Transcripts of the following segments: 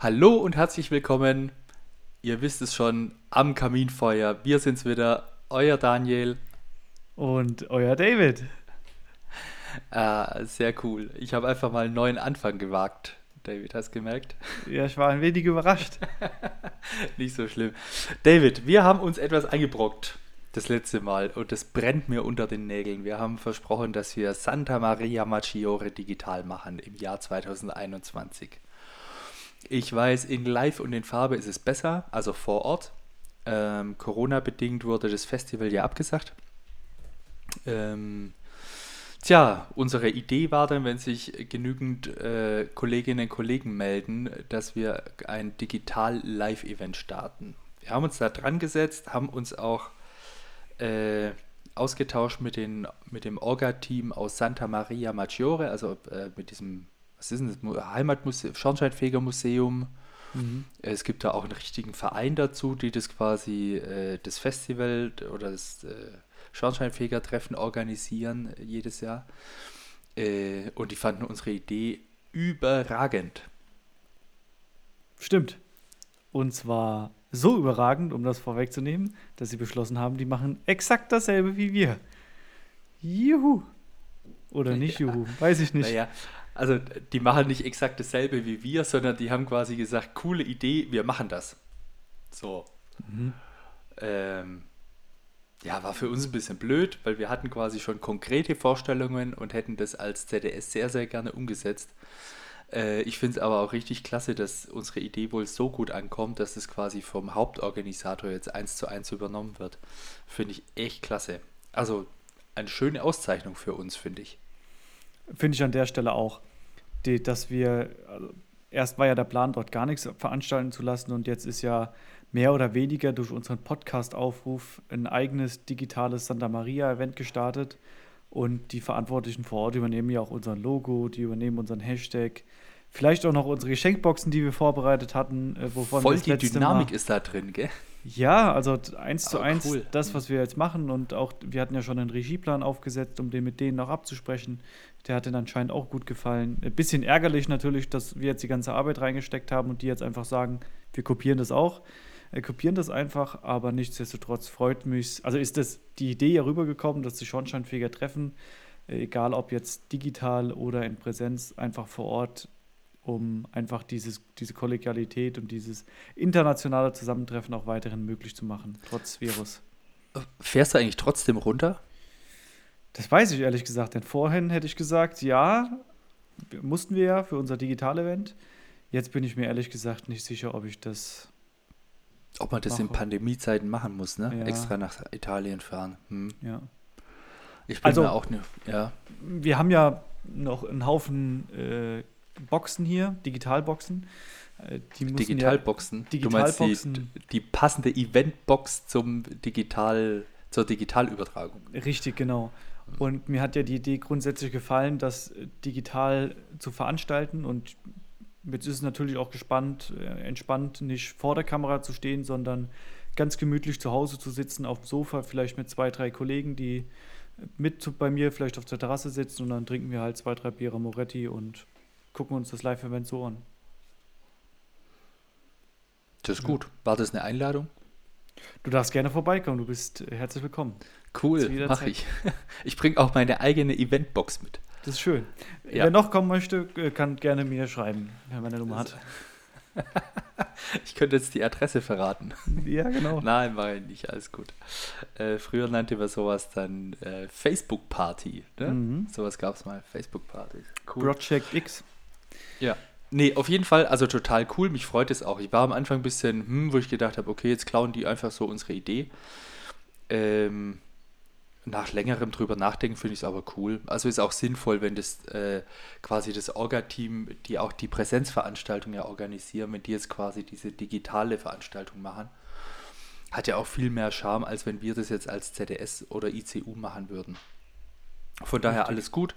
Hallo und herzlich willkommen. Ihr wisst es schon, am Kaminfeuer. Wir sind's wieder, euer Daniel. Und euer David. Ah, sehr cool. Ich habe einfach mal einen neuen Anfang gewagt. David, hast du gemerkt? Ja, ich war ein wenig überrascht. Nicht so schlimm. David, wir haben uns etwas eingebrockt das letzte Mal und das brennt mir unter den Nägeln. Wir haben versprochen, dass wir Santa Maria Maggiore digital machen im Jahr 2021. Ich weiß, in Live und in Farbe ist es besser, also vor Ort. Ähm, Corona-bedingt wurde das Festival ja abgesagt. Ähm, tja, unsere Idee war dann, wenn sich genügend äh, Kolleginnen und Kollegen melden, dass wir ein Digital-Live-Event starten. Wir haben uns da dran gesetzt, haben uns auch äh, ausgetauscht mit, den, mit dem Orga-Team aus Santa Maria Maggiore, also äh, mit diesem was ist denn das? Heimatmuseum, Schornsteinfegermuseum. Mhm. Es gibt da auch einen richtigen Verein dazu, die das quasi äh, das Festival oder das äh, Schornsteinfeger-Treffen organisieren äh, jedes Jahr. Äh, und die fanden unsere Idee überragend. Stimmt. Und zwar so überragend, um das vorwegzunehmen, dass sie beschlossen haben, die machen exakt dasselbe wie wir. Juhu. Oder nicht ja. Juhu, weiß ich nicht. Naja, also die machen nicht exakt dasselbe wie wir, sondern die haben quasi gesagt, coole Idee, wir machen das. So. Mhm. Ähm, ja, war für uns ein bisschen blöd, weil wir hatten quasi schon konkrete Vorstellungen und hätten das als ZDS sehr, sehr gerne umgesetzt. Äh, ich finde es aber auch richtig klasse, dass unsere Idee wohl so gut ankommt, dass es quasi vom Hauptorganisator jetzt eins zu eins übernommen wird. Finde ich echt klasse. Also eine schöne Auszeichnung für uns, finde ich. Finde ich an der Stelle auch, die, dass wir, also erst war ja der Plan, dort gar nichts veranstalten zu lassen und jetzt ist ja mehr oder weniger durch unseren Podcast-Aufruf ein eigenes digitales Santa Maria-Event gestartet. Und die Verantwortlichen vor Ort übernehmen ja auch unser Logo, die übernehmen unseren Hashtag, vielleicht auch noch unsere Geschenkboxen, die wir vorbereitet hatten. Äh, wovon Voll die Dynamik Mal, ist da drin, gell? Ja, also eins zu eins cool. das, was wir jetzt machen. Und auch, wir hatten ja schon einen Regieplan aufgesetzt, um den mit denen noch abzusprechen. Der hat denen anscheinend auch gut gefallen. Ein bisschen ärgerlich natürlich, dass wir jetzt die ganze Arbeit reingesteckt haben und die jetzt einfach sagen, wir kopieren das auch. Wir kopieren das einfach, aber nichtsdestotrotz freut mich, also ist das die Idee ja rübergekommen, dass die Schornsteinfeger treffen, äh, egal ob jetzt digital oder in Präsenz, einfach vor Ort um einfach dieses, diese Kollegialität und dieses internationale Zusammentreffen auch weiterhin möglich zu machen, trotz Virus. Fährst du eigentlich trotzdem runter? Das weiß ich ehrlich gesagt, denn vorhin hätte ich gesagt, ja, mussten wir ja für unser Digital-Event. Jetzt bin ich mir ehrlich gesagt nicht sicher, ob ich das. Ob man das mache. in Pandemiezeiten machen muss, ne? Ja. Extra nach Italien fahren. Hm. Ja. Ich bin also, mir auch ne, ja. Wir haben ja noch einen Haufen äh, Boxen hier, Digitalboxen. Äh, die Digitalboxen? Ja, Digitalboxen. Du meinst die, die passende Eventbox zum Digital, zur Digitalübertragung. Richtig, genau. Und mir hat ja die Idee grundsätzlich gefallen, das digital zu veranstalten. Und jetzt ist es natürlich auch gespannt, äh, entspannt, nicht vor der Kamera zu stehen, sondern ganz gemütlich zu Hause zu sitzen, auf dem Sofa, vielleicht mit zwei, drei Kollegen, die mit bei mir vielleicht auf der Terrasse sitzen und dann trinken wir halt zwei, drei Biere Moretti und gucken uns das Live-Event so an. Das ist gut. War das eine Einladung? Du darfst gerne vorbeikommen, du bist äh, herzlich willkommen. Cool, mache ich. Ich bringe auch meine eigene Eventbox mit. Das ist schön. Ja. Wer noch kommen möchte, äh, kann gerne mir schreiben, wer meine Nummer hat. ich könnte jetzt die Adresse verraten. Ja, genau. Nein, war nicht, alles gut. Äh, früher nannte man sowas dann äh, Facebook-Party. Ne? Mhm. Sowas gab es mal, Facebook-Partys. Cool. Project X. Ja. Nee, auf jeden Fall, also total cool. Mich freut es auch. Ich war am Anfang ein bisschen, hm, wo ich gedacht habe, okay, jetzt klauen die einfach so unsere Idee. Ähm, nach längerem drüber nachdenken finde ich es aber cool. Also ist auch sinnvoll, wenn das äh, quasi das Orga-Team, die auch die Präsenzveranstaltung ja organisieren, wenn die jetzt quasi diese digitale Veranstaltung machen. Hat ja auch viel mehr Charme, als wenn wir das jetzt als ZDS oder ICU machen würden. Von daher alles gut.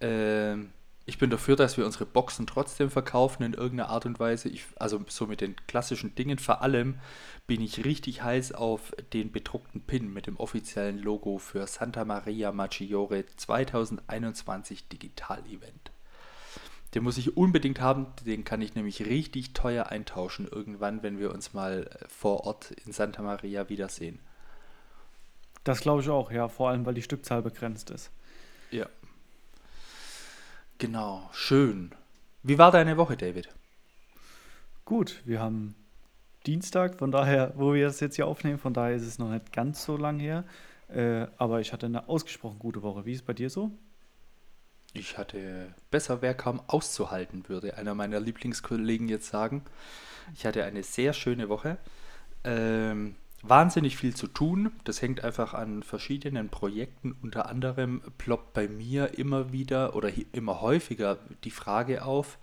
Ähm, ich bin dafür, dass wir unsere Boxen trotzdem verkaufen in irgendeiner Art und Weise. Ich, also so mit den klassischen Dingen. Vor allem bin ich richtig heiß auf den bedruckten Pin mit dem offiziellen Logo für Santa Maria Maggiore 2021 Digital Event. Den muss ich unbedingt haben, den kann ich nämlich richtig teuer eintauschen irgendwann, wenn wir uns mal äh, vor Ort in Santa Maria wiedersehen. Das glaube ich auch, ja, vor allem weil die Stückzahl begrenzt ist. Ja. Genau, schön. Wie war deine Woche, David? Gut, wir haben Dienstag, von daher, wo wir das jetzt hier aufnehmen, von daher ist es noch nicht ganz so lang her. Äh, aber ich hatte eine ausgesprochen gute Woche. Wie ist es bei dir so? Ich hatte besser, wer kaum auszuhalten, würde einer meiner Lieblingskollegen jetzt sagen. Ich hatte eine sehr schöne Woche. Ähm, wahnsinnig viel zu tun. Das hängt einfach an verschiedenen Projekten. Unter anderem ploppt bei mir immer wieder oder immer häufiger die Frage auf,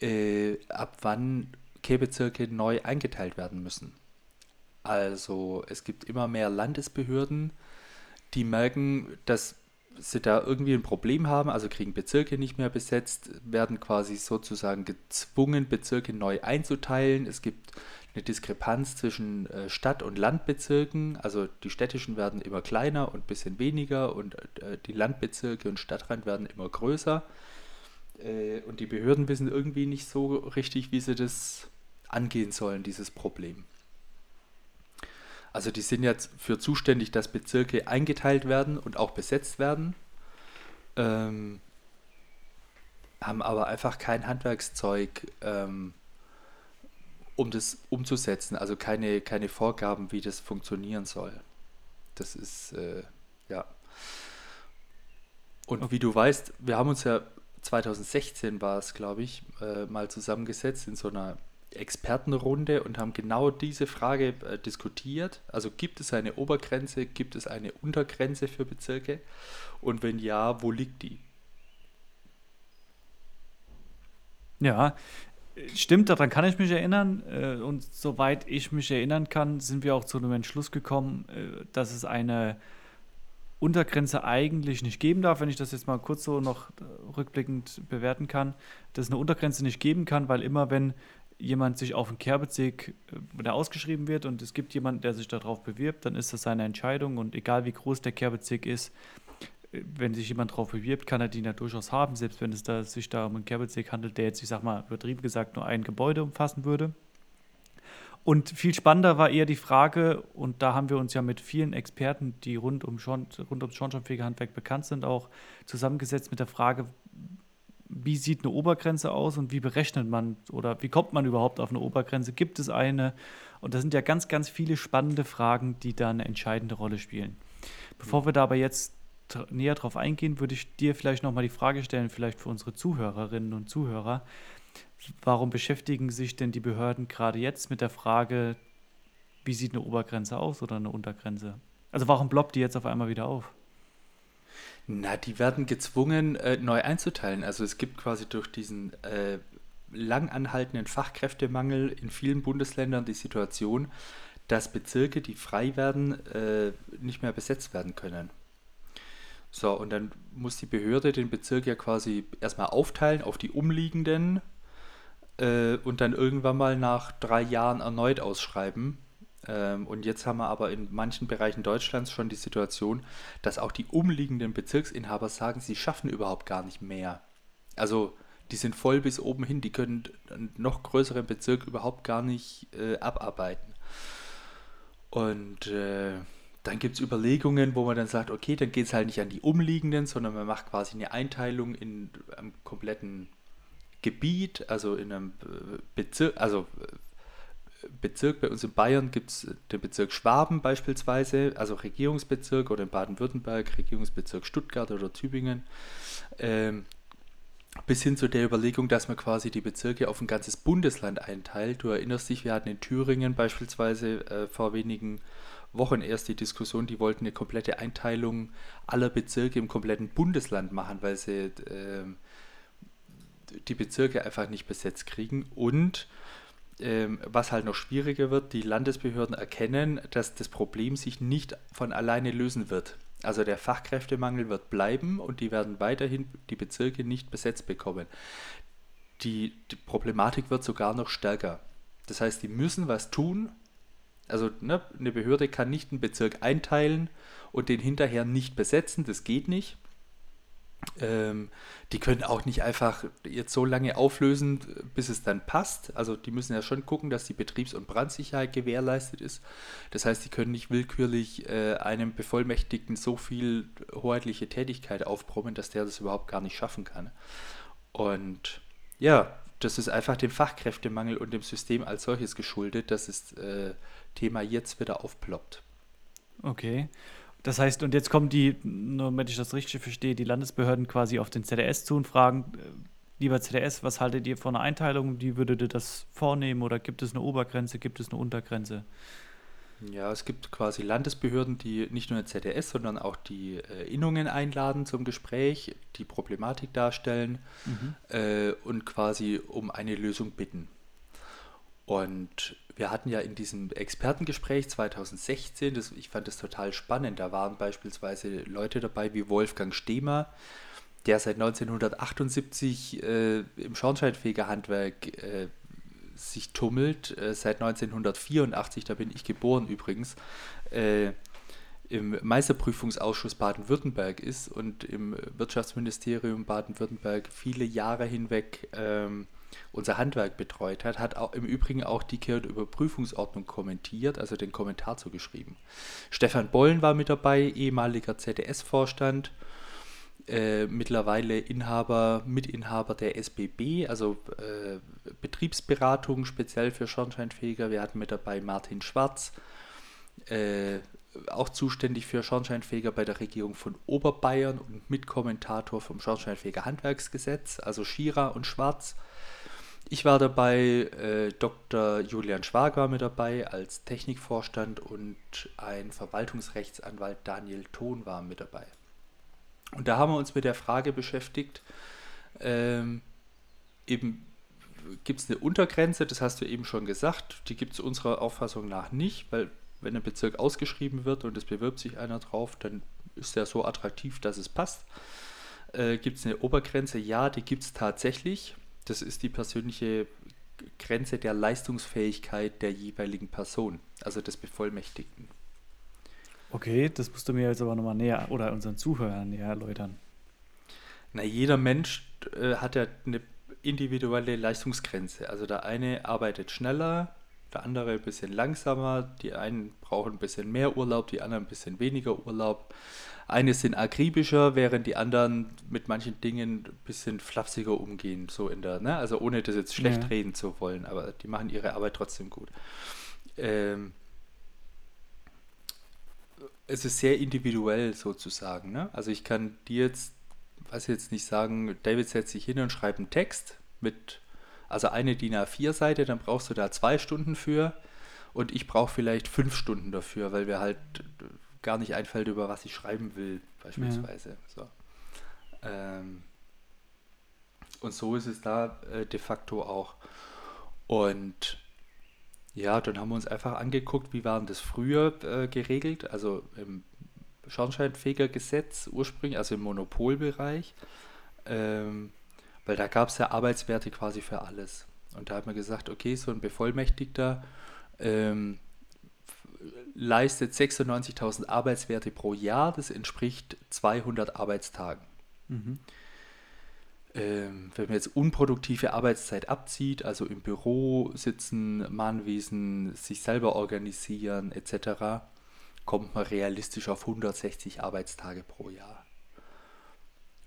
äh, ab wann Kehrbezirke neu eingeteilt werden müssen. Also es gibt immer mehr Landesbehörden, die merken, dass sie da irgendwie ein Problem haben, also kriegen Bezirke nicht mehr besetzt, werden quasi sozusagen gezwungen, Bezirke neu einzuteilen. Es gibt eine Diskrepanz zwischen äh, Stadt- und Landbezirken. Also die städtischen werden immer kleiner und ein bisschen weniger und äh, die Landbezirke und Stadtrand werden immer größer. Äh, und die Behörden wissen irgendwie nicht so richtig, wie sie das angehen sollen, dieses Problem. Also die sind jetzt für zuständig, dass Bezirke eingeteilt werden und auch besetzt werden, ähm, haben aber einfach kein Handwerkszeug, ähm, um das umzusetzen, also keine, keine Vorgaben, wie das funktionieren soll. Das ist, äh, ja. Und wie du weißt, wir haben uns ja 2016 war es, glaube ich, äh, mal zusammengesetzt in so einer Expertenrunde und haben genau diese Frage äh, diskutiert. Also gibt es eine Obergrenze, gibt es eine Untergrenze für Bezirke? Und wenn ja, wo liegt die? Ja, stimmt, daran kann ich mich erinnern. Äh, und soweit ich mich erinnern kann, sind wir auch zu einem Entschluss gekommen, äh, dass es eine Untergrenze eigentlich nicht geben darf, wenn ich das jetzt mal kurz so noch rückblickend bewerten kann, dass es eine Untergrenze nicht geben kann, weil immer wenn jemand sich auf einen Kehrbezirk, äh, der ausgeschrieben wird und es gibt jemanden, der sich darauf bewirbt, dann ist das seine Entscheidung und egal wie groß der Kehrbezirk ist, wenn sich jemand darauf bewirbt, kann er die ja durchaus haben, selbst wenn es da, sich da um einen Kehrbezirk handelt, der jetzt, ich sag mal, übertrieben gesagt, nur ein Gebäude umfassen würde. Und viel spannender war eher die Frage, und da haben wir uns ja mit vielen Experten, die rund, um Schorn, rund ums Schornsteinfegerhandwerk bekannt sind, auch zusammengesetzt mit der Frage, wie sieht eine Obergrenze aus und wie berechnet man oder wie kommt man überhaupt auf eine Obergrenze? Gibt es eine? Und das sind ja ganz, ganz viele spannende Fragen, die da eine entscheidende Rolle spielen. Bevor wir da aber jetzt näher drauf eingehen, würde ich dir vielleicht nochmal die Frage stellen, vielleicht für unsere Zuhörerinnen und Zuhörer warum beschäftigen sich denn die Behörden gerade jetzt mit der Frage, wie sieht eine Obergrenze aus oder eine Untergrenze? Also warum ploppt die jetzt auf einmal wieder auf? Na, die werden gezwungen, äh, neu einzuteilen. Also es gibt quasi durch diesen äh, lang anhaltenden Fachkräftemangel in vielen Bundesländern die Situation, dass Bezirke, die frei werden, äh, nicht mehr besetzt werden können. So, und dann muss die Behörde den Bezirk ja quasi erstmal aufteilen auf die umliegenden äh, und dann irgendwann mal nach drei Jahren erneut ausschreiben. Ähm, und jetzt haben wir aber in manchen Bereichen Deutschlands schon die Situation, dass auch die umliegenden Bezirksinhaber sagen, sie schaffen überhaupt gar nicht mehr. Also die sind voll bis oben hin, die können einen noch größeren Bezirk überhaupt gar nicht äh, abarbeiten. Und äh, dann gibt es Überlegungen, wo man dann sagt, okay, dann geht es halt nicht an die umliegenden, sondern man macht quasi eine Einteilung in einem kompletten Gebiet, also in einem äh, Bezirk, also äh, Bezirk bei uns in Bayern gibt es den Bezirk Schwaben beispielsweise, also Regierungsbezirk oder in Baden-Württemberg Regierungsbezirk Stuttgart oder Tübingen. Ähm, bis hin zu der Überlegung, dass man quasi die Bezirke auf ein ganzes Bundesland einteilt. Du erinnerst dich, wir hatten in Thüringen beispielsweise äh, vor wenigen Wochen erst die Diskussion, die wollten eine komplette Einteilung aller Bezirke im kompletten Bundesland machen, weil sie äh, die Bezirke einfach nicht besetzt kriegen und ähm, was halt noch schwieriger wird, die Landesbehörden erkennen, dass das Problem sich nicht von alleine lösen wird. Also der Fachkräftemangel wird bleiben und die werden weiterhin die Bezirke nicht besetzt bekommen. Die, die Problematik wird sogar noch stärker. Das heißt, die müssen was tun. Also ne, eine Behörde kann nicht einen Bezirk einteilen und den hinterher nicht besetzen, das geht nicht. Ähm, die können auch nicht einfach jetzt so lange auflösen, bis es dann passt. Also die müssen ja schon gucken, dass die Betriebs- und Brandsicherheit gewährleistet ist. Das heißt, die können nicht willkürlich äh, einem Bevollmächtigten so viel hoheitliche Tätigkeit aufbrummen, dass der das überhaupt gar nicht schaffen kann. Und ja, das ist einfach dem Fachkräftemangel und dem System als solches geschuldet, das äh, Thema jetzt wieder aufploppt. Okay. Das heißt, und jetzt kommen die, nur damit ich das richtig verstehe, die Landesbehörden quasi auf den ZDS zu und fragen, äh, lieber ZDS, was haltet ihr von einer Einteilung? Wie würdet ihr das vornehmen? Oder gibt es eine Obergrenze, gibt es eine Untergrenze? Ja, es gibt quasi Landesbehörden, die nicht nur den ZDS, sondern auch die äh, Innungen einladen zum Gespräch, die Problematik darstellen mhm. äh, und quasi um eine Lösung bitten. Und wir hatten ja in diesem Expertengespräch 2016, das, ich fand das total spannend, da waren beispielsweise Leute dabei wie Wolfgang Stehmer, der seit 1978 äh, im Schornsteinfegerhandwerk äh, sich tummelt, äh, seit 1984, da bin ich geboren übrigens, äh, im Meisterprüfungsausschuss Baden-Württemberg ist und im Wirtschaftsministerium Baden-Württemberg viele Jahre hinweg ähm, unser Handwerk betreut hat, hat auch im Übrigen auch die Überprüfungsordnung kommentiert, also den Kommentar zugeschrieben. Stefan Bollen war mit dabei, ehemaliger ZDS-Vorstand, äh, mittlerweile Inhaber, Mitinhaber der SBB, also äh, Betriebsberatung speziell für Schornsteinfeger. Wir hatten mit dabei Martin Schwarz, äh, auch zuständig für Schornsteinfeger bei der Regierung von Oberbayern und Mitkommentator vom Schornsteinfeger Handwerksgesetz, also Schira und Schwarz. Ich war dabei, äh, Dr. Julian Schwag war mit dabei als Technikvorstand und ein Verwaltungsrechtsanwalt Daniel Thon war mit dabei. Und da haben wir uns mit der Frage beschäftigt, ähm, eben gibt es eine Untergrenze, das hast du eben schon gesagt, die gibt es unserer Auffassung nach nicht, weil wenn ein Bezirk ausgeschrieben wird und es bewirbt sich einer drauf, dann ist der so attraktiv, dass es passt. Äh, gibt es eine Obergrenze? Ja, die gibt es tatsächlich. Das ist die persönliche Grenze der Leistungsfähigkeit der jeweiligen Person, also des Bevollmächtigten. Okay, das musst du mir jetzt aber nochmal näher oder unseren Zuhörern näher erläutern. Na, jeder Mensch äh, hat ja eine individuelle Leistungsgrenze. Also der eine arbeitet schneller, der andere ein bisschen langsamer, die einen brauchen ein bisschen mehr Urlaub, die anderen ein bisschen weniger Urlaub. Eine sind akribischer, während die anderen mit manchen Dingen ein bisschen flapsiger umgehen, so in der, ne? Also ohne das jetzt schlecht ja. reden zu wollen, aber die machen ihre Arbeit trotzdem gut. Ähm, es ist sehr individuell sozusagen, ne? Also ich kann dir jetzt, weiß jetzt nicht sagen, David setzt sich hin und schreibt einen Text mit, also eine DIN A4-Seite, dann brauchst du da zwei Stunden für und ich brauche vielleicht fünf Stunden dafür, weil wir halt gar nicht einfällt, über was ich schreiben will, beispielsweise. Ja. So. Ähm, und so ist es da äh, de facto auch. Und ja, dann haben wir uns einfach angeguckt, wie waren das früher äh, geregelt, also im Schornsteinfegergesetz ursprünglich, also im Monopolbereich, ähm, weil da gab es ja Arbeitswerte quasi für alles. Und da hat man gesagt, okay, so ein Bevollmächtigter ähm, leistet 96.000 Arbeitswerte pro Jahr, das entspricht 200 Arbeitstagen. Mhm. Ähm, wenn man jetzt unproduktive Arbeitszeit abzieht, also im Büro sitzen, Mahnwesen, sich selber organisieren etc., kommt man realistisch auf 160 Arbeitstage pro Jahr.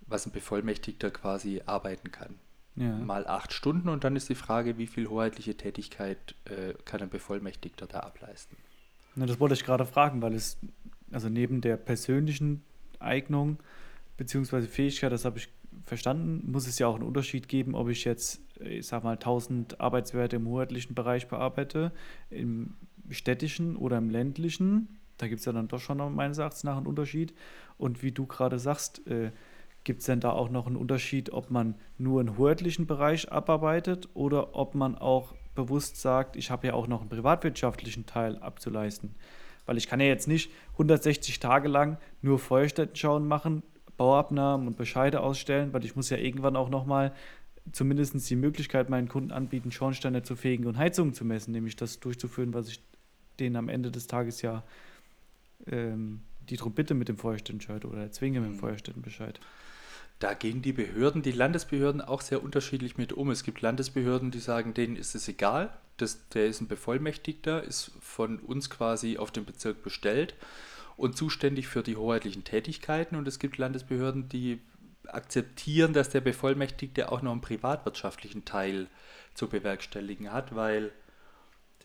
Was ein Bevollmächtigter quasi arbeiten kann. Ja. Mal acht Stunden und dann ist die Frage, wie viel hoheitliche Tätigkeit äh, kann ein Bevollmächtigter da ableisten. Na, das wollte ich gerade fragen, weil es, also neben der persönlichen Eignung bzw. Fähigkeit, das habe ich verstanden, muss es ja auch einen Unterschied geben, ob ich jetzt, ich sag mal, 1000 Arbeitswerte im hoheitlichen Bereich bearbeite, im städtischen oder im ländlichen. Da gibt es ja dann doch schon meines Erachtens nach einen Unterschied. Und wie du gerade sagst, äh, gibt es denn da auch noch einen Unterschied, ob man nur einen hoheitlichen Bereich abarbeitet oder ob man auch bewusst sagt, ich habe ja auch noch einen privatwirtschaftlichen Teil abzuleisten. Weil ich kann ja jetzt nicht 160 Tage lang nur Feuerstättenschauen machen, Bauabnahmen und Bescheide ausstellen, weil ich muss ja irgendwann auch nochmal zumindest die Möglichkeit meinen Kunden anbieten, Schornsteine zu fegen und Heizungen zu messen, nämlich das durchzuführen, was ich denen am Ende des Tages ja ähm, die bitte mit dem Feuerstättenbescheid oder zwinge mit dem mhm. Feuerstättenbescheid. Da gehen die Behörden, die Landesbehörden auch sehr unterschiedlich mit um. Es gibt Landesbehörden, die sagen, denen ist es egal, das, der ist ein Bevollmächtigter, ist von uns quasi auf den Bezirk bestellt und zuständig für die hoheitlichen Tätigkeiten. Und es gibt Landesbehörden, die akzeptieren, dass der Bevollmächtigte auch noch einen privatwirtschaftlichen Teil zu bewerkstelligen hat, weil,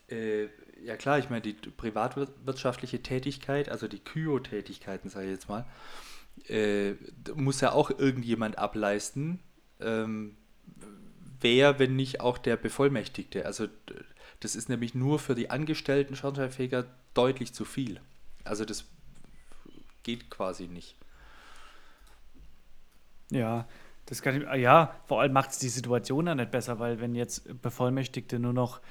äh, ja klar, ich meine, die privatwirtschaftliche Tätigkeit, also die Kyo-Tätigkeiten, sage ich jetzt mal, äh, muss ja auch irgendjemand ableisten. Ähm, wer, wenn nicht auch der Bevollmächtigte? Also das ist nämlich nur für die angestellten Schornsteinfeger deutlich zu viel. Also das geht quasi nicht. Ja, das kann ich, ja, vor allem macht es die Situation dann nicht besser, weil wenn jetzt Bevollmächtigte nur noch,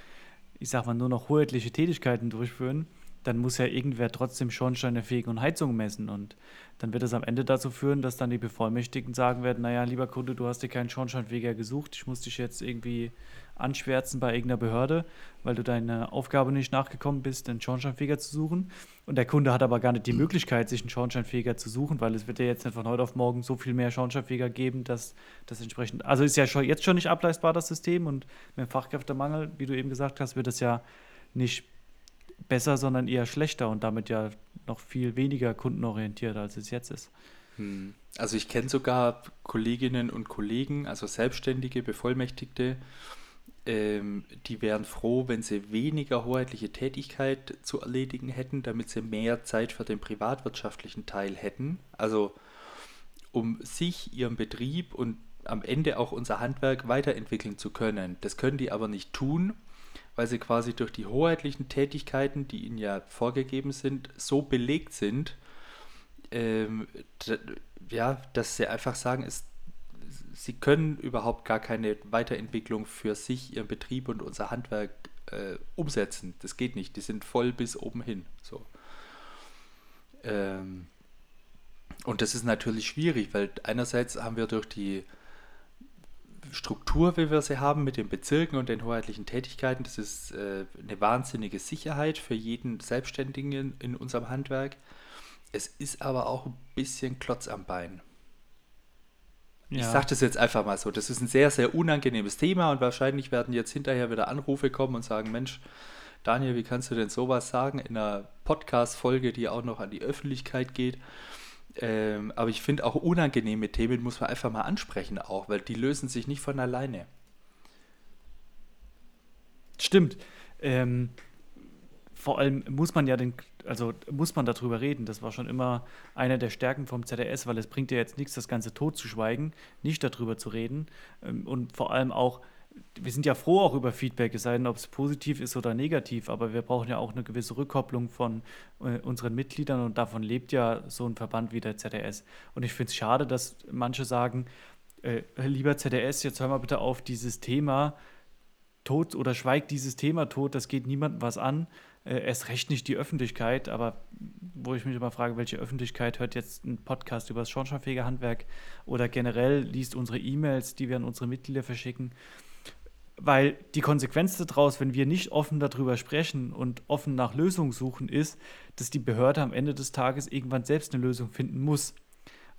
ich sag mal, nur noch hoheitliche Tätigkeiten durchführen, dann muss ja irgendwer trotzdem Schornsteine fegen und Heizung messen. Und dann wird es am Ende dazu führen, dass dann die Bevollmächtigten sagen werden, naja, lieber Kunde, du hast dir keinen Schornsteinfeger gesucht, ich muss dich jetzt irgendwie anschwärzen bei irgendeiner Behörde, weil du deiner Aufgabe nicht nachgekommen bist, einen Schornsteinfeger zu suchen. Und der Kunde hat aber gar nicht die Möglichkeit, sich einen Schornsteinfeger zu suchen, weil es wird ja jetzt nicht von heute auf morgen so viel mehr Schornsteinfeger geben, dass das entsprechend, also ist ja schon, jetzt schon nicht ableistbar, das System. Und mit dem Fachkräftemangel, wie du eben gesagt hast, wird es ja nicht besser, sondern eher schlechter und damit ja noch viel weniger kundenorientiert, als es jetzt ist. Hm. Also ich kenne sogar Kolleginnen und Kollegen, also Selbstständige, Bevollmächtigte, ähm, die wären froh, wenn sie weniger hoheitliche Tätigkeit zu erledigen hätten, damit sie mehr Zeit für den privatwirtschaftlichen Teil hätten. Also um sich, ihren Betrieb und am Ende auch unser Handwerk weiterentwickeln zu können. Das können die aber nicht tun, weil sie quasi durch die hoheitlichen Tätigkeiten, die ihnen ja vorgegeben sind, so belegt sind, ähm, ja, dass sie einfach sagen, es, sie können überhaupt gar keine Weiterentwicklung für sich, ihren Betrieb und unser Handwerk äh, umsetzen. Das geht nicht. Die sind voll bis oben hin. So. Ähm, und das ist natürlich schwierig, weil einerseits haben wir durch die Struktur, wie wir sie haben mit den Bezirken und den hoheitlichen Tätigkeiten, das ist äh, eine wahnsinnige Sicherheit für jeden Selbstständigen in, in unserem Handwerk. Es ist aber auch ein bisschen Klotz am Bein. Ja. Ich sage das jetzt einfach mal so. Das ist ein sehr, sehr unangenehmes Thema und wahrscheinlich werden jetzt hinterher wieder Anrufe kommen und sagen, Mensch, Daniel, wie kannst du denn sowas sagen in einer Podcast-Folge, die auch noch an die Öffentlichkeit geht? Ähm, aber ich finde auch unangenehme Themen muss man einfach mal ansprechen auch, weil die lösen sich nicht von alleine. Stimmt. Ähm, vor allem muss man ja den, also muss man darüber reden. Das war schon immer eine der Stärken vom ZDS, weil es bringt ja jetzt nichts, das Ganze totzuschweigen, nicht darüber zu reden. Ähm, und vor allem auch wir sind ja froh auch über Feedback, es sei denn, ob es positiv ist oder negativ, aber wir brauchen ja auch eine gewisse Rückkopplung von äh, unseren Mitgliedern und davon lebt ja so ein Verband wie der ZDS. Und ich finde es schade, dass manche sagen, äh, lieber ZDS, jetzt hör mal bitte auf dieses Thema tot oder schweigt dieses Thema tot, das geht niemandem was an, äh, erst recht nicht die Öffentlichkeit, aber wo ich mich immer frage, welche Öffentlichkeit hört jetzt einen Podcast über das Schornsteinfegerhandwerk oder generell liest unsere E-Mails, die wir an unsere Mitglieder verschicken. Weil die Konsequenz daraus, wenn wir nicht offen darüber sprechen und offen nach Lösungen suchen, ist, dass die Behörde am Ende des Tages irgendwann selbst eine Lösung finden muss.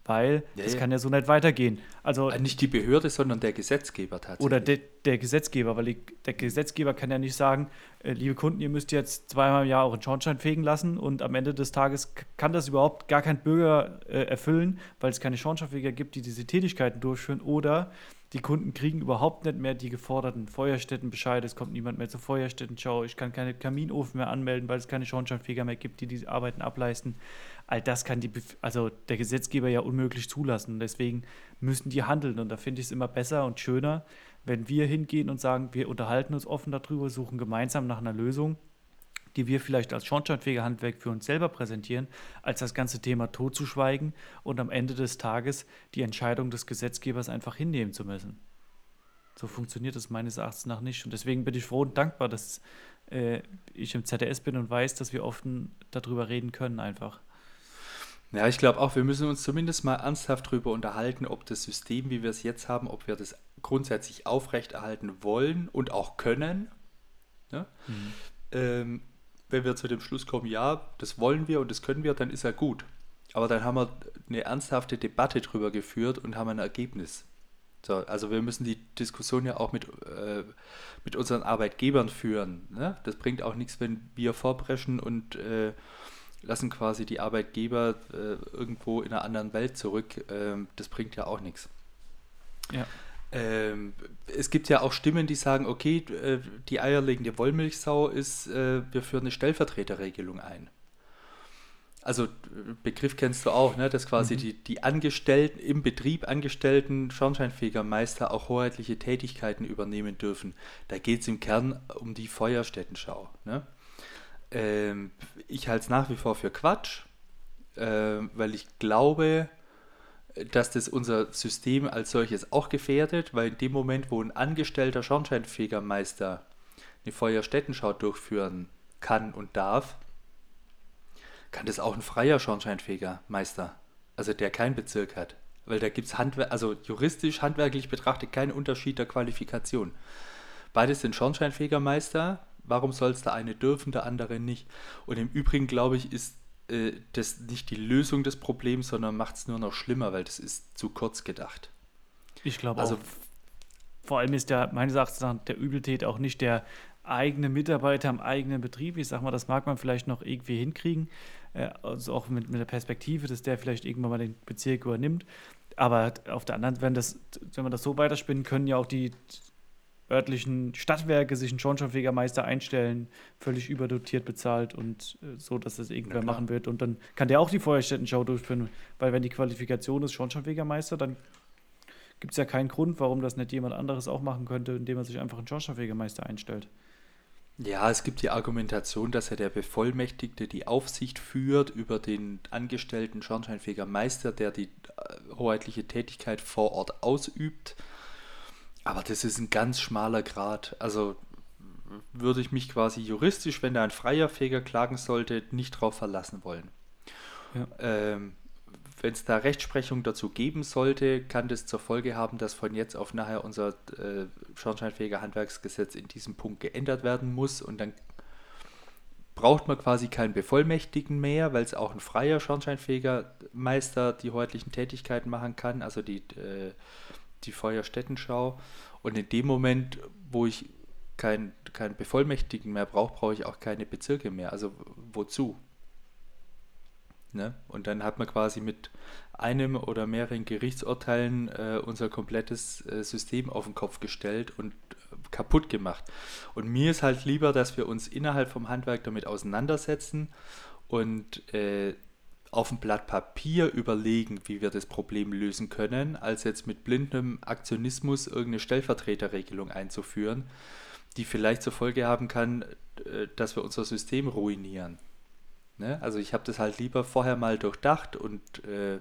Weil ja, das ja. kann ja so nicht weitergehen. Also äh, nicht die Behörde, sondern der Gesetzgeber tatsächlich. Oder de, der Gesetzgeber, weil die, der Gesetzgeber kann ja nicht sagen, äh, liebe Kunden, ihr müsst jetzt zweimal im Jahr euren Schornstein fegen lassen und am Ende des Tages kann das überhaupt gar kein Bürger äh, erfüllen, weil es keine Schornsteinfeger gibt, die diese Tätigkeiten durchführen. Oder die Kunden kriegen überhaupt nicht mehr die geforderten Feuerstättenbescheide. Es kommt niemand mehr zur Feuerstättenschau. Ich kann keine Kaminofen mehr anmelden, weil es keine Schornsteinfeger mehr gibt, die diese Arbeiten ableisten. All das kann die, also der Gesetzgeber ja unmöglich zulassen. Und deswegen müssen die handeln. Und da finde ich es immer besser und schöner, wenn wir hingehen und sagen, wir unterhalten uns offen darüber, suchen gemeinsam nach einer Lösung die wir vielleicht als Schornsteinfegerhandwerk für uns selber präsentieren, als das ganze Thema totzuschweigen und am Ende des Tages die Entscheidung des Gesetzgebers einfach hinnehmen zu müssen. So funktioniert es meines Erachtens nach nicht. Und deswegen bin ich froh und dankbar, dass äh, ich im ZDS bin und weiß, dass wir offen darüber reden können einfach. Ja, ich glaube auch, wir müssen uns zumindest mal ernsthaft darüber unterhalten, ob das System, wie wir es jetzt haben, ob wir das grundsätzlich aufrechterhalten wollen und auch können. Ja? Mhm. Ähm, wenn wir zu dem Schluss kommen, ja, das wollen wir und das können wir, dann ist ja gut. aber dann haben wir eine ernsthafte Debatte drüber geführt und haben ein Ergebnis. So, also wir müssen die Diskussion ja auch mit, äh, mit unseren Arbeitgebern führen. Ne? Das bringt auch nichts, wenn wir vorbrechen und äh, lassen quasi die Arbeitgeber äh, irgendwo in einer anderen Welt zurück. Ähm, das bringt ja auch nichts. Ja. Ähm, es gibt ja auch Stimmen, die sagen, okay, äh, die eierlegende Wollmilchsau ist, äh, wir führen eine Stellvertreterregelung ein also Begriff kennst du auch, ne, dass quasi mhm. die, die Angestellten, im Betrieb angestellten Schornsteinfegermeister auch hoheitliche Tätigkeiten übernehmen dürfen. Da geht es im Kern um die Feuerstättenschau. Ne? Ähm, ich halte es nach wie vor für Quatsch, äh, weil ich glaube, dass das unser System als solches auch gefährdet, weil in dem Moment, wo ein angestellter Schornsteinfegermeister eine Feuerstättenschau durchführen kann und darf, kann das auch ein freier Schornsteinfegermeister, also der keinen Bezirk hat. Weil da gibt es also juristisch, handwerklich betrachtet keinen Unterschied der Qualifikation. Beides sind Schornsteinfegermeister. Warum soll es der eine dürfen, der andere nicht? Und im Übrigen, glaube ich, ist äh, das nicht die Lösung des Problems, sondern macht es nur noch schlimmer, weil das ist zu kurz gedacht. Ich glaube also, auch. Vor allem ist der, meines Erachtens der Übeltät auch nicht der eigene Mitarbeiter im eigenen Betrieb. Ich sage mal, das mag man vielleicht noch irgendwie hinkriegen. Äh, also auch mit, mit der Perspektive, dass der vielleicht irgendwann mal den Bezirk übernimmt. Aber auf der anderen, wenn, das, wenn man das so weiterspinnen, können ja auch die örtlichen Stadtwerke sich einen Schornsteinfegermeister einstellen, völlig überdotiert bezahlt und äh, so, dass das irgendwer ja, machen wird. Und dann kann der auch die Feuerstättenschau durchführen, weil wenn die Qualifikation ist Schornsteinfegermeister, dann gibt es ja keinen Grund, warum das nicht jemand anderes auch machen könnte, indem er sich einfach einen Schornsteinfegermeister einstellt. Ja, es gibt die Argumentation, dass ja der Bevollmächtigte die Aufsicht führt über den angestellten Schornsteinfegermeister, der die äh, hoheitliche Tätigkeit vor Ort ausübt. Aber das ist ein ganz schmaler Grad. Also würde ich mich quasi juristisch, wenn da ein freier Feger klagen sollte, nicht drauf verlassen wollen. Ja. Ähm, wenn es da Rechtsprechung dazu geben sollte, kann das zur Folge haben, dass von jetzt auf nachher unser äh, Schornsteinfähiger Handwerksgesetz in diesem Punkt geändert werden muss und dann braucht man quasi keinen Bevollmächtigen mehr, weil es auch ein freier Schornsteinfeger Meister die häuslichen Tätigkeiten machen kann, also die, äh, die Feuerstättenschau. Und in dem Moment, wo ich keinen kein Bevollmächtigen mehr brauche, brauche ich auch keine Bezirke mehr. Also wozu? Ne? Und dann hat man quasi mit einem oder mehreren Gerichtsurteilen äh, unser komplettes äh, System auf den Kopf gestellt und äh, kaputt gemacht. Und mir ist halt lieber, dass wir uns innerhalb vom Handwerk damit auseinandersetzen und äh, auf dem Blatt Papier überlegen, wie wir das Problem lösen können, als jetzt mit blindem Aktionismus irgendeine Stellvertreterregelung einzuführen, die vielleicht zur Folge haben kann, äh, dass wir unser System ruinieren. Ne? Also ich habe das halt lieber vorher mal durchdacht und äh,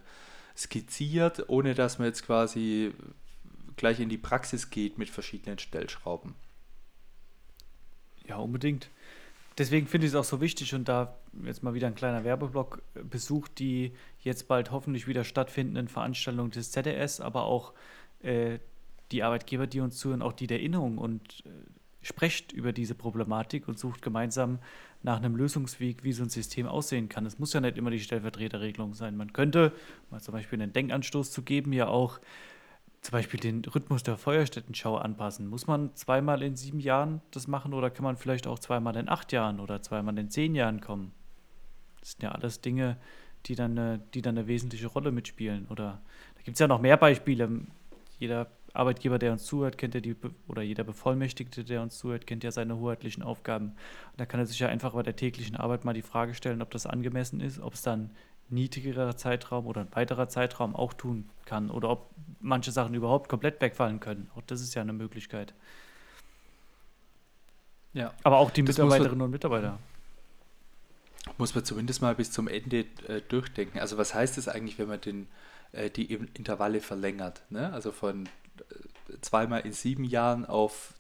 skizziert, ohne dass man jetzt quasi gleich in die Praxis geht mit verschiedenen Stellschrauben. Ja, unbedingt. Deswegen finde ich es auch so wichtig und da jetzt mal wieder ein kleiner Werbeblock besucht die jetzt bald hoffentlich wieder stattfindenden Veranstaltungen des ZDS, aber auch äh, die Arbeitgeber, die uns zuhören, auch die der Erinnerung und äh, sprecht über diese Problematik und sucht gemeinsam nach einem Lösungsweg, wie so ein System aussehen kann. Es muss ja nicht immer die Stellvertreterregelung sein. Man könnte, mal zum Beispiel einen Denkanstoß zu geben, ja auch zum Beispiel den Rhythmus der Feuerstättenschau anpassen. Muss man zweimal in sieben Jahren das machen oder kann man vielleicht auch zweimal in acht Jahren oder zweimal in zehn Jahren kommen? Das sind ja alles Dinge, die dann, die dann eine wesentliche Rolle mitspielen. Oder da gibt es ja noch mehr Beispiele. Jeder Arbeitgeber, der uns zuhört, kennt ja die, oder jeder Bevollmächtigte, der uns zuhört, kennt ja seine hoheitlichen Aufgaben. Und da kann er sich ja einfach bei der täglichen Arbeit mal die Frage stellen, ob das angemessen ist, ob es dann niedrigerer Zeitraum oder ein weiterer Zeitraum auch tun kann oder ob manche Sachen überhaupt komplett wegfallen können. Auch das ist ja eine Möglichkeit. Ja. Aber auch die Mitarbeiterinnen man, und Mitarbeiter. Muss man zumindest mal bis zum Ende äh, durchdenken. Also was heißt es eigentlich, wenn man den, äh, die Intervalle verlängert? Ne? Also von zweimal in sieben Jahren auf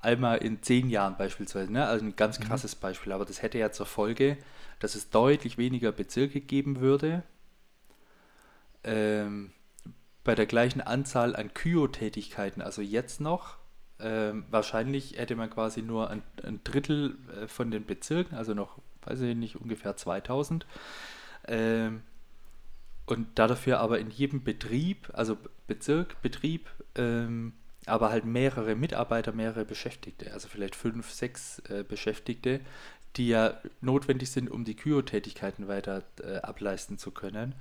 einmal in zehn Jahren beispielsweise. Ne? Also ein ganz mhm. krasses mhm. Beispiel. Aber das hätte ja zur Folge, dass es deutlich weniger Bezirke geben würde. Ähm, bei der gleichen Anzahl an Kyo-Tätigkeiten, also jetzt noch, ähm, wahrscheinlich hätte man quasi nur ein, ein Drittel äh, von den Bezirken, also noch, weiß ich nicht, ungefähr 2000 Ähm, und dafür aber in jedem Betrieb, also Bezirk, Betrieb, ähm, aber halt mehrere Mitarbeiter, mehrere Beschäftigte, also vielleicht fünf, sechs äh, Beschäftigte, die ja notwendig sind, um die Kyo-Tätigkeiten weiter äh, ableisten zu können,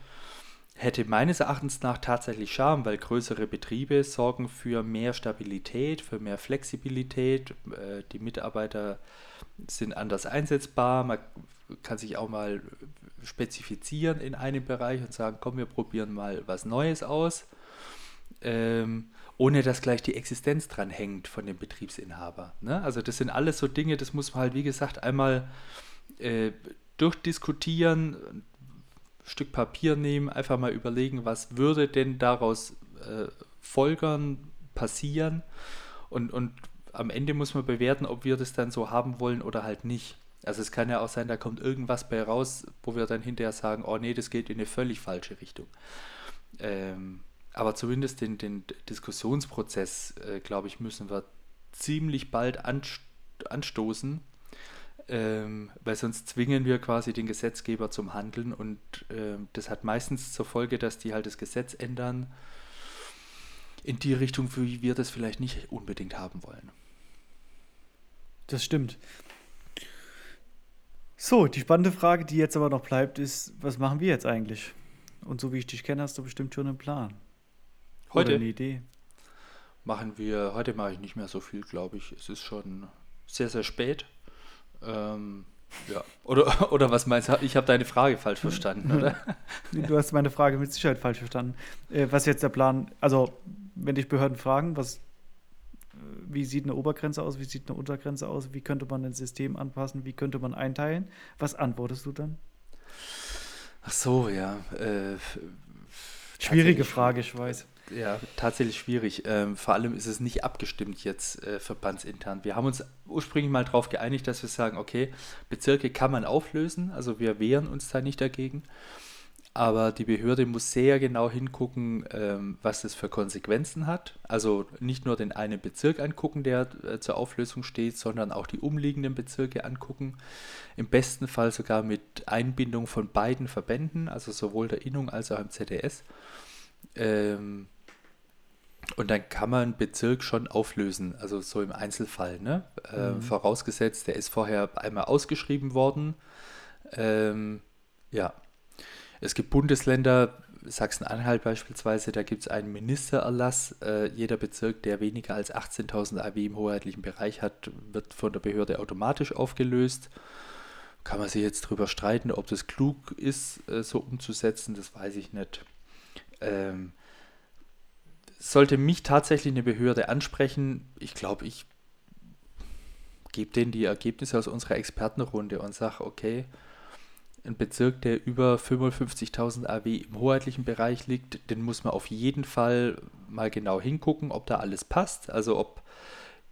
hätte meines Erachtens nach tatsächlich Charme, weil größere Betriebe sorgen für mehr Stabilität, für mehr Flexibilität. Äh, die Mitarbeiter sind anders einsetzbar. Man kann sich auch mal spezifizieren in einem Bereich und sagen, komm, wir probieren mal was Neues aus. Ähm, ohne dass gleich die Existenz dran hängt von dem Betriebsinhaber. Ne? Also das sind alles so Dinge, das muss man halt, wie gesagt, einmal äh, durchdiskutieren, ein Stück Papier nehmen, einfach mal überlegen, was würde denn daraus äh, folgern, passieren und, und am Ende muss man bewerten, ob wir das dann so haben wollen oder halt nicht. Also es kann ja auch sein, da kommt irgendwas bei raus, wo wir dann hinterher sagen, oh nee, das geht in eine völlig falsche Richtung. Ähm, aber zumindest den, den Diskussionsprozess, äh, glaube ich, müssen wir ziemlich bald anstoßen, ähm, weil sonst zwingen wir quasi den Gesetzgeber zum Handeln und äh, das hat meistens zur Folge, dass die halt das Gesetz ändern in die Richtung, wie wir das vielleicht nicht unbedingt haben wollen. Das stimmt. So, die spannende Frage, die jetzt aber noch bleibt, ist, was machen wir jetzt eigentlich? Und so wie ich dich kenne, hast du bestimmt schon einen Plan. Heute Oder eine Idee. Machen wir, heute mache ich nicht mehr so viel, glaube ich. Es ist schon sehr, sehr spät. Ähm, ja. Oder, oder was meinst du? Ich habe deine Frage falsch verstanden, oder? du hast meine Frage mit Sicherheit falsch verstanden. Äh, was jetzt der Plan, also wenn dich Behörden fragen, was, wie sieht eine Obergrenze aus, wie sieht eine Untergrenze aus, wie könnte man ein System anpassen, wie könnte man einteilen, was antwortest du dann? Ach so, ja. Äh, Schwierige Frage, ich weiß ja, tatsächlich schwierig. Ähm, vor allem ist es nicht abgestimmt jetzt äh, verbandsintern. Wir haben uns ursprünglich mal darauf geeinigt, dass wir sagen, okay, Bezirke kann man auflösen, also wir wehren uns da nicht dagegen. Aber die Behörde muss sehr genau hingucken, ähm, was das für Konsequenzen hat. Also nicht nur den einen Bezirk angucken, der äh, zur Auflösung steht, sondern auch die umliegenden Bezirke angucken. Im besten Fall sogar mit Einbindung von beiden Verbänden, also sowohl der Innung als auch im ZDS. Ähm, und dann kann man Bezirk schon auflösen, also so im Einzelfall. Ne? Ähm, mhm. Vorausgesetzt, der ist vorher einmal ausgeschrieben worden. Ähm, ja, es gibt Bundesländer, Sachsen-Anhalt beispielsweise, da gibt es einen Ministererlass. Äh, jeder Bezirk, der weniger als 18.000 AW im hoheitlichen Bereich hat, wird von der Behörde automatisch aufgelöst. Kann man sich jetzt darüber streiten, ob das klug ist, äh, so umzusetzen, das weiß ich nicht. Ähm, sollte mich tatsächlich eine Behörde ansprechen, ich glaube, ich gebe denen die Ergebnisse aus unserer Expertenrunde und sage, okay, ein Bezirk, der über 55.000 AW im hoheitlichen Bereich liegt, den muss man auf jeden Fall mal genau hingucken, ob da alles passt. Also ob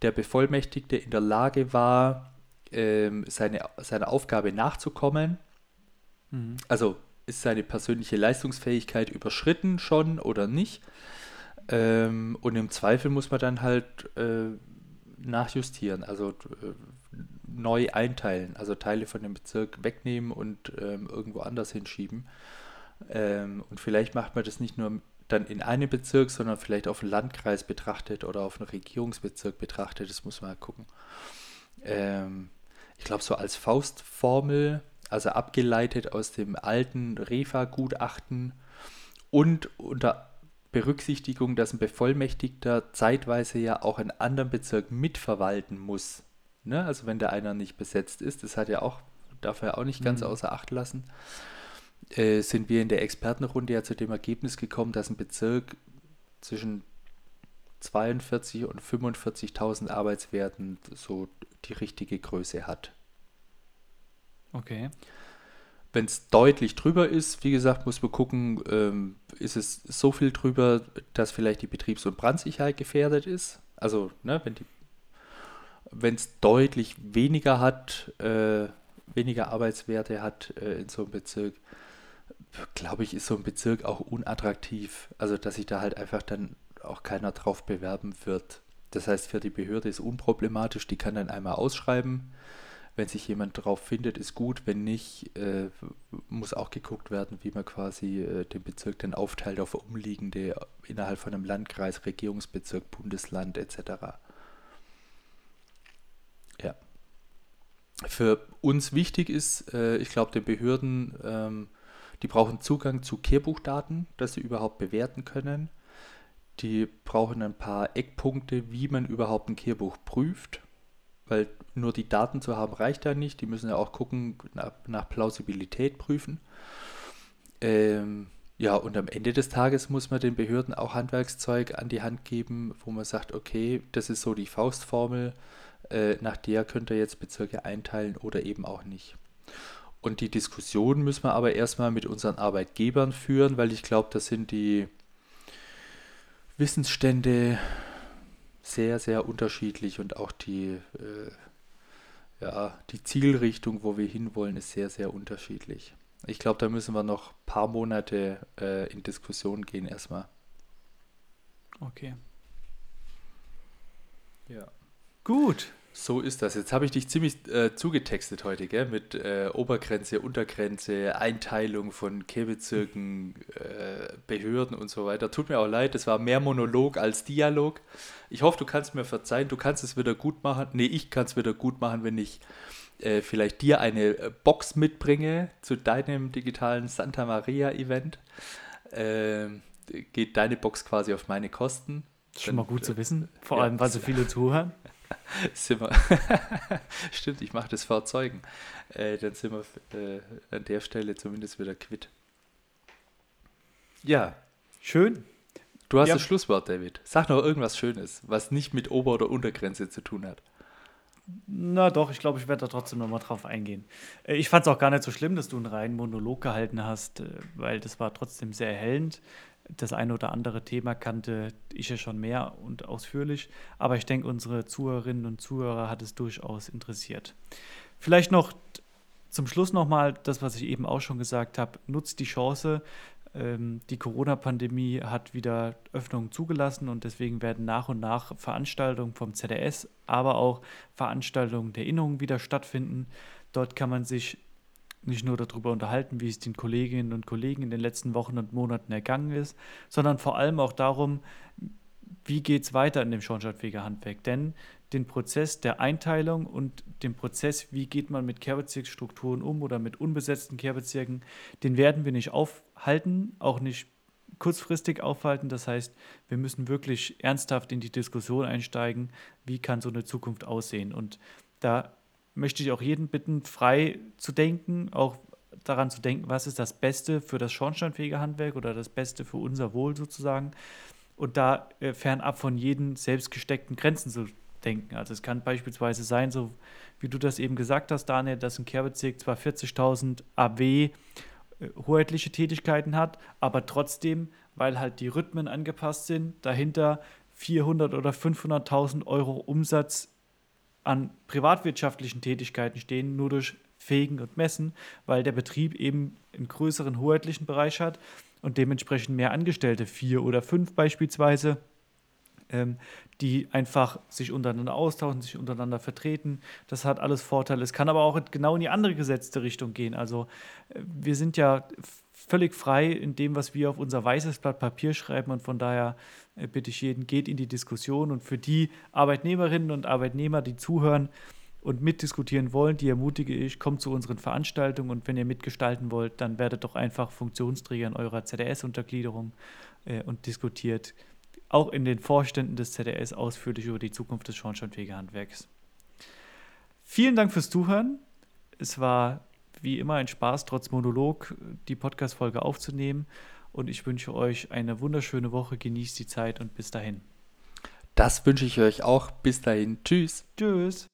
der Bevollmächtigte in der Lage war, ähm, seine, seiner Aufgabe nachzukommen. Mhm. Also ist seine persönliche Leistungsfähigkeit überschritten schon oder nicht. Ähm, und im Zweifel muss man dann halt äh, nachjustieren, also äh, neu einteilen, also Teile von dem Bezirk wegnehmen und ähm, irgendwo anders hinschieben. Ähm, und vielleicht macht man das nicht nur dann in einem Bezirk, sondern vielleicht auf einen Landkreis betrachtet oder auf einen Regierungsbezirk betrachtet. Das muss man halt gucken. Ähm, ich glaube, so als Faustformel, also abgeleitet aus dem alten REFA-Gutachten und unter Berücksichtigung, dass ein Bevollmächtigter zeitweise ja auch einen anderen Bezirk mitverwalten muss. Ne? Also wenn der einer nicht besetzt ist, das hat ja auch, darf er auch nicht ganz mhm. außer Acht lassen, äh, sind wir in der Expertenrunde ja zu dem Ergebnis gekommen, dass ein Bezirk zwischen 42 und 45.000 Arbeitswerten so die richtige Größe hat. Okay. Wenn es deutlich drüber ist, wie gesagt, muss man gucken, ähm, ist es so viel drüber, dass vielleicht die Betriebs- und Brandsicherheit gefährdet ist. Also, ne, wenn die wenn es deutlich weniger hat, äh, weniger Arbeitswerte hat äh, in so einem Bezirk, glaube ich, ist so ein Bezirk auch unattraktiv. Also, dass sich da halt einfach dann auch keiner drauf bewerben wird. Das heißt, für die Behörde ist unproblematisch, die kann dann einmal ausschreiben, Wenn sich jemand drauf findet, ist gut. Wenn nicht, äh, muss auch geguckt werden, wie man quasi äh, den Bezirk dann aufteilt auf umliegende innerhalb von einem Landkreis, Regierungsbezirk, Bundesland etc. Ja. Für uns wichtig ist, äh, ich glaube, den Behörden, ähm, die brauchen Zugang zu Kehrbuchdaten, dass sie überhaupt bewerten können. Die brauchen ein paar Eckpunkte, wie man überhaupt ein Kehrbuch prüft weil nur die Daten zu haben reicht da nicht. Die müssen ja auch gucken, nach, nach Plausibilität prüfen. Ähm, ja, und am Ende des Tages muss man den Behörden auch Handwerkszeug an die Hand geben, wo man sagt, okay, das ist so die Faustformel, äh, nach der könnt ihr jetzt Bezirke einteilen oder eben auch nicht. Und die Diskussion müssen wir aber erstmal mit unseren Arbeitgebern führen, weil ich glaube, das sind die Wissensstände sehr, sehr unterschiedlich und auch die, äh, ja, die Zielrichtung, wo wir hinwollen, ist sehr, sehr unterschiedlich. Ich glaube, da müssen wir noch ein paar Monate äh, in Diskussion gehen erstmal. Okay. Ja. Gut. So ist das. Jetzt habe ich dich ziemlich äh, zugetextet heute, gell? Mit äh, Obergrenze, Untergrenze, Einteilung von Kehrbezirken, äh, Behörden und so weiter. Tut mir auch leid, es war mehr Monolog als Dialog. Ich hoffe, du kannst mir verzeihen, du kannst es wieder gut machen. Nee, ich kann es wieder gut machen, wenn ich äh, vielleicht dir eine äh, Box mitbringe zu deinem digitalen Santa Maria Event. Ähm, geht deine Box quasi auf meine Kosten. Schon mal gut zu wissen, vor allem, weil so viele zuhören. sind wir Stimmt, ich mache das vor Zeugen. Äh, dann sind wir äh, an der Stelle zumindest wieder quitt. Ja. Schön. Du hast ja. das Schlusswort, David. Sag noch irgendwas Schönes, was nicht mit Ober- oder Untergrenze zu tun hat. Na doch, ich glaube, ich werde da trotzdem nochmal drauf eingehen. Äh, ich fand es auch gar nicht so schlimm, dass du einen reinen Monolog gehalten hast, äh, weil das war trotzdem sehr erhellend das eine oder andere Thema kannte ich ja schon mehr und ausführlich, aber ich denke, unsere Zuhörerinnen und Zuhörer hat es durchaus interessiert. Vielleicht noch zum Schluss nochmal das, was ich eben auch schon gesagt habe, nutzt die Chance. Ähm, die Corona-Pandemie hat wieder Öffnungen zugelassen und deswegen werden nach und nach Veranstaltungen vom ZDS, aber auch Veranstaltungen der Innungen wieder stattfinden. Dort kann man sich nicht nur darüber unterhalten, wie es den Kolleginnen und Kollegen in den letzten Wochen und Monaten ergangen ist, sondern vor allem auch darum, wie geht es weiter in dem Schornsteinfeger Handwerk. Denn den Prozess der Einteilung und den Prozess, wie geht man mit Kehrbezirksstrukturen um oder mit unbesetzten Kehrbezirken, den werden wir nicht aufhalten, auch nicht kurzfristig aufhalten. Das heißt, wir müssen wirklich ernsthaft in die Diskussion einsteigen, wie kann so eine Zukunft aussehen. Und da möchte ich auch jeden bitten, frei zu denken, auch daran zu denken, was ist das Beste für das Schornsteinfegerhandwerk oder das Beste für unser Wohl sozusagen. Und da äh, fernab von jeden selbst gesteckten Grenzen zu denken. Also es kann beispielsweise sein, so wie du das eben gesagt hast, Daniel, dass ein Kehrbezirk zwar 40.000 AW äh, hoheitliche Tätigkeiten hat, aber trotzdem, weil halt die Rhythmen angepasst sind, dahinter 400 oder 500.000 Euro Umsatz an privatwirtschaftlichen Tätigkeiten stehen, nur durch Fegen und Messen, weil der Betrieb eben einen größeren hoheitlichen Bereich hat und dementsprechend mehr Angestellte, vier oder fünf beispielsweise, ähm, die einfach sich untereinander austauschen, sich untereinander vertreten. Das hat alles Vorteile. Es kann aber auch genau in die andere gesetzte Richtung gehen. Also äh, wir sind ja völlig frei in dem, was wir auf unser weißes Blatt Papier schreiben und von daher äh, bitte ich jeden, geht in die Diskussion und für die Arbeitnehmerinnen und Arbeitnehmer, die zuhören und mitdiskutieren wollen, die ermutige ich, kommt zu unseren Veranstaltungen und wenn ihr mitgestalten wollt, dann werdet doch einfach Funktionsträger in eurer ZDS-Untergliederung äh, und diskutiert auch in den Vorständen des ZDS ausführlich über die Zukunft des Schornsteinfegerhandwerks. Vielen Dank fürs Zuhören. Es war wie immer ein Spaß, trotz Monolog die Podcast-Folge aufzunehmen. Und ich wünsche euch eine wunderschöne Woche. Genießt die Zeit und bis dahin. Das wünsche ich euch auch. Bis dahin. Tschüss. Tschüss.